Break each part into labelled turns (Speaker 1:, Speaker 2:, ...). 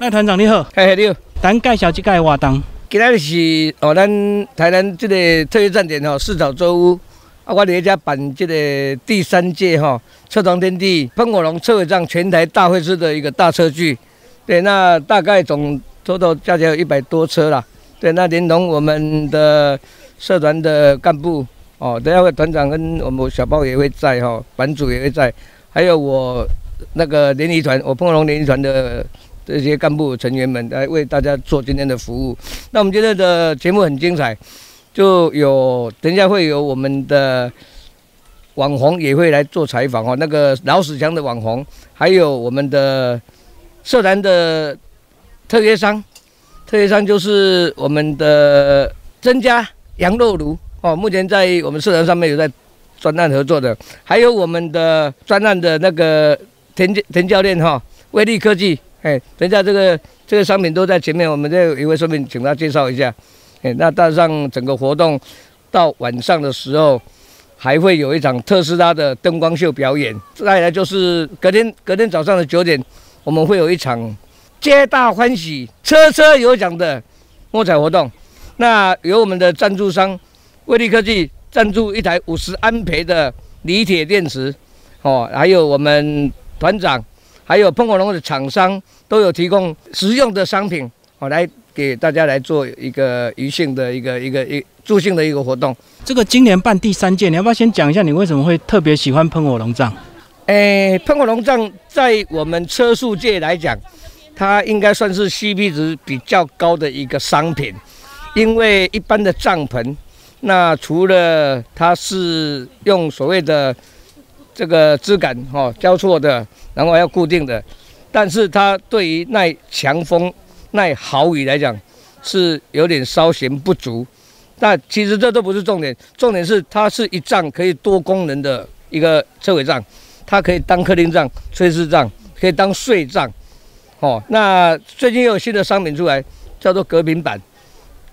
Speaker 1: 赖团长你好，
Speaker 2: 嘿嘿你好，
Speaker 1: 咱介绍这个活动。
Speaker 2: 今仔日是哦，咱台南这个特约站点吼，四草洲屋啊，我伫遮办这个第三届哈车床天地喷火龙车尾帐全台大会师的一个大车聚。对，那大概总 total 加起来有一百多车啦。对，那连同我们的社团的干部哦，等下会团长跟我们小包也会在哈，版主也会在，还有我那个联谊团，我喷火龙联谊团的。这些干部成员们来为大家做今天的服务。那我们今天的节目很精彩，就有等一下会有我们的网红也会来做采访哦。那个老史强的网红，还有我们的社团的特约商，特约商就是我们的增加羊肉炉哦。目前在我们社团上面有在专案合作的，还有我们的专案的那个田田教练哈，威力科技。哎，等一下，这个这个商品都在前面，我们这一位顺便，请他介绍一下。哎，那大上整个活动到晚上的时候，还会有一场特斯拉的灯光秀表演。再来就是隔天隔天早上的九点，我们会有一场皆大欢喜、车车有奖的摸彩活动。那由我们的赞助商威力科技赞助一台五十安培的锂铁电池，哦，还有我们团长。还有喷火龙的厂商都有提供实用的商品，好来给大家来做一个余兴的一个一个一助兴的一个活动。
Speaker 1: 这个今年办第三届，你要不要先讲一下你为什么会特别喜欢喷火龙杖？
Speaker 2: 诶，喷火龙杖在我们车速界来讲，它应该算是 CP 值比较高的一个商品，因为一般的帐篷，那除了它是用所谓的这个质感哈交错的。然后要固定的，但是它对于耐强风、耐豪雨来讲是有点稍嫌不足。但其实这都不是重点，重点是它是一帐可以多功能的一个车尾帐，它可以当客厅帐、炊事帐，可以当睡帐。哦，那最近又有新的商品出来，叫做隔屏板。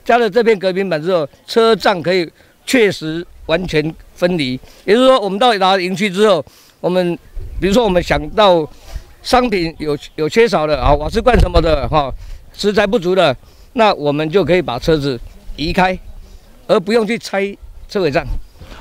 Speaker 2: 加了这片隔屏板之后，车帐可以确实完全分离。也就是说，我们到达营区之后，我们。比如说，我们想到商品有有缺少的啊，瓦斯罐什么的哈，食材不足的，那我们就可以把车子移开，而不用去拆车尾帐。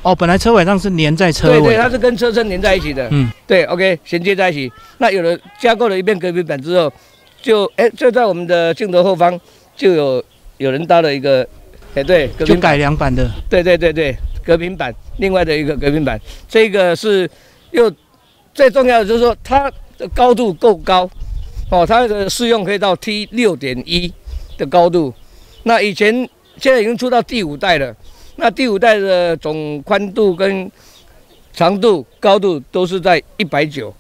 Speaker 1: 哦，本来车尾上是连在车尾，
Speaker 2: 对对，它是跟车身连在一起的。嗯，对，OK，衔接在一起。那有了加购了一遍隔壁板之后，就哎，就在我们的镜头后方就有有人搭了一个，哎，对，
Speaker 1: 就改良版的。
Speaker 2: 对对对对，隔屏板，另外的一个隔屏板，这个是又。最重要的就是说，它的高度够高，哦，它的适用可以到 T 六点一的高度。那以前现在已经出到第五代了，那第五代的总宽度跟长度、高度都是在一百九，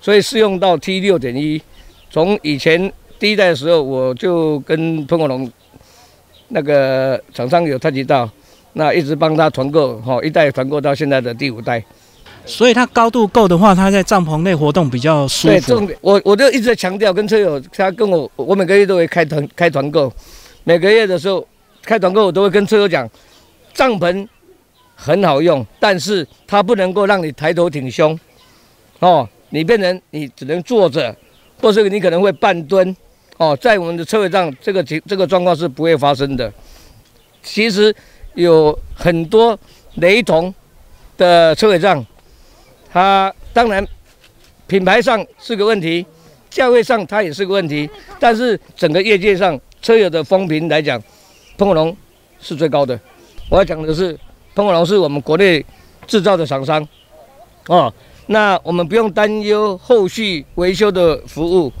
Speaker 2: 所以适用到 T 六点一。从以前第一代的时候，我就跟喷火龙那个厂商有探及到，那一直帮他团购，哈，一代团购到现在的第五代。
Speaker 1: 所以它高度够的话，它在帐篷内活动比较舒服。
Speaker 2: 对，重点我我就一直在强调，跟车友他跟我，我每个月都会开团开团购，每个月的时候开团购，我都会跟车友讲，帐篷很好用，但是它不能够让你抬头挺胸，哦，你变成你只能坐着，或是你可能会半蹲，哦，在我们的车位上这个情这个状况是不会发生的。其实有很多雷同的车尾帐。它当然品牌上是个问题，价位上它也是个问题，但是整个业界上车友的风评来讲，喷火龙是最高的。我要讲的是，喷火龙是我们国内制造的厂商，哦，那我们不用担忧后续维修的服务，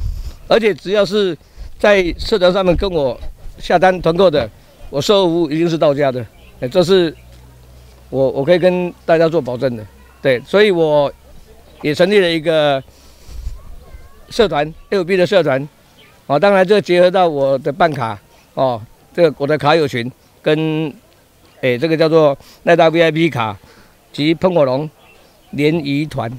Speaker 2: 而且只要是在社团上面跟我下单团购的，我售后服务一定是到家的，哎，这是我我可以跟大家做保证的。对，所以我也成立了一个社团，L B 的社团，啊，当然这结合到我的办卡，哦，这个我的卡友群跟，哎，这个叫做奈大 V I P 卡及喷火龙联谊团，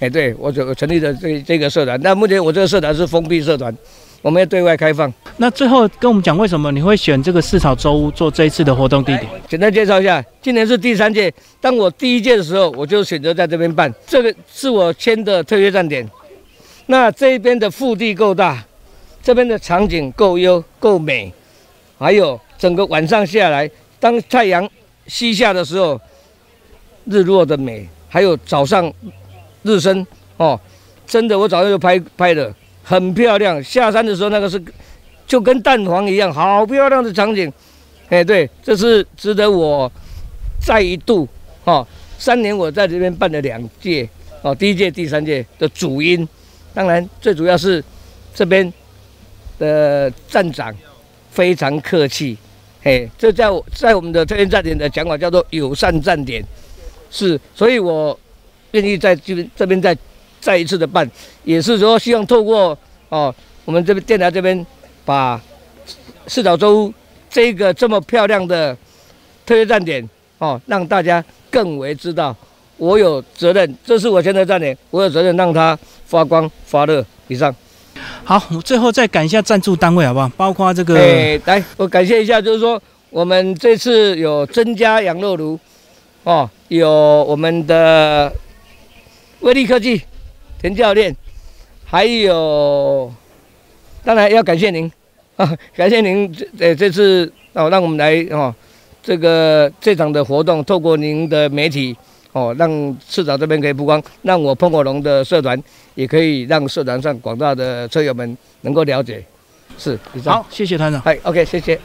Speaker 2: 哎，对我就成立的这这个社团，那目前我这个社团是封闭社团。我们要对外开放。
Speaker 1: 那最后跟我们讲，为什么你会选这个四草洲屋做这一次的活动地点？
Speaker 2: 简单介绍一下，今年是第三届。当我第一届的时候，我就选择在这边办。这个是我签的特约站点。那这边的腹地够大，这边的场景够优够美，还有整个晚上下来，当太阳西下的时候，日落的美，还有早上日升哦，真的我早上就拍拍了，很漂亮。下山的时候那个是就跟蛋黄一样，好漂亮的场景。哎，对，这是值得我再一度哦，三年我在这边办了两届哦，第一届、第三届的主因，当然最主要是这边。的站长非常客气，嘿，这在我在我们的推荐站点的讲法叫做友善站点，是，所以我愿意在这边这边再再一次的办，也是说希望透过哦我们这边电台这边把四岛洲这个这么漂亮的特约站点哦，让大家更为知道，我有责任，这是我现在站点，我有责任让它发光发热。以上。
Speaker 1: 好，最后再感谢下赞助单位好不好？包括这个，
Speaker 2: 哎，来，我感谢一下，就是说我们这次有增加羊肉炉，哦，有我们的威力科技田教练，还有，当然要感谢您啊，感谢您这这次哦，让我们来哦，这个这场的活动，透过您的媒体。哦，让市长这边可以曝光，让我喷火龙的社团也可以让社团上广大的车友们能够了解。是，
Speaker 1: 好，谢谢团长。
Speaker 2: 嗨，OK，谢谢。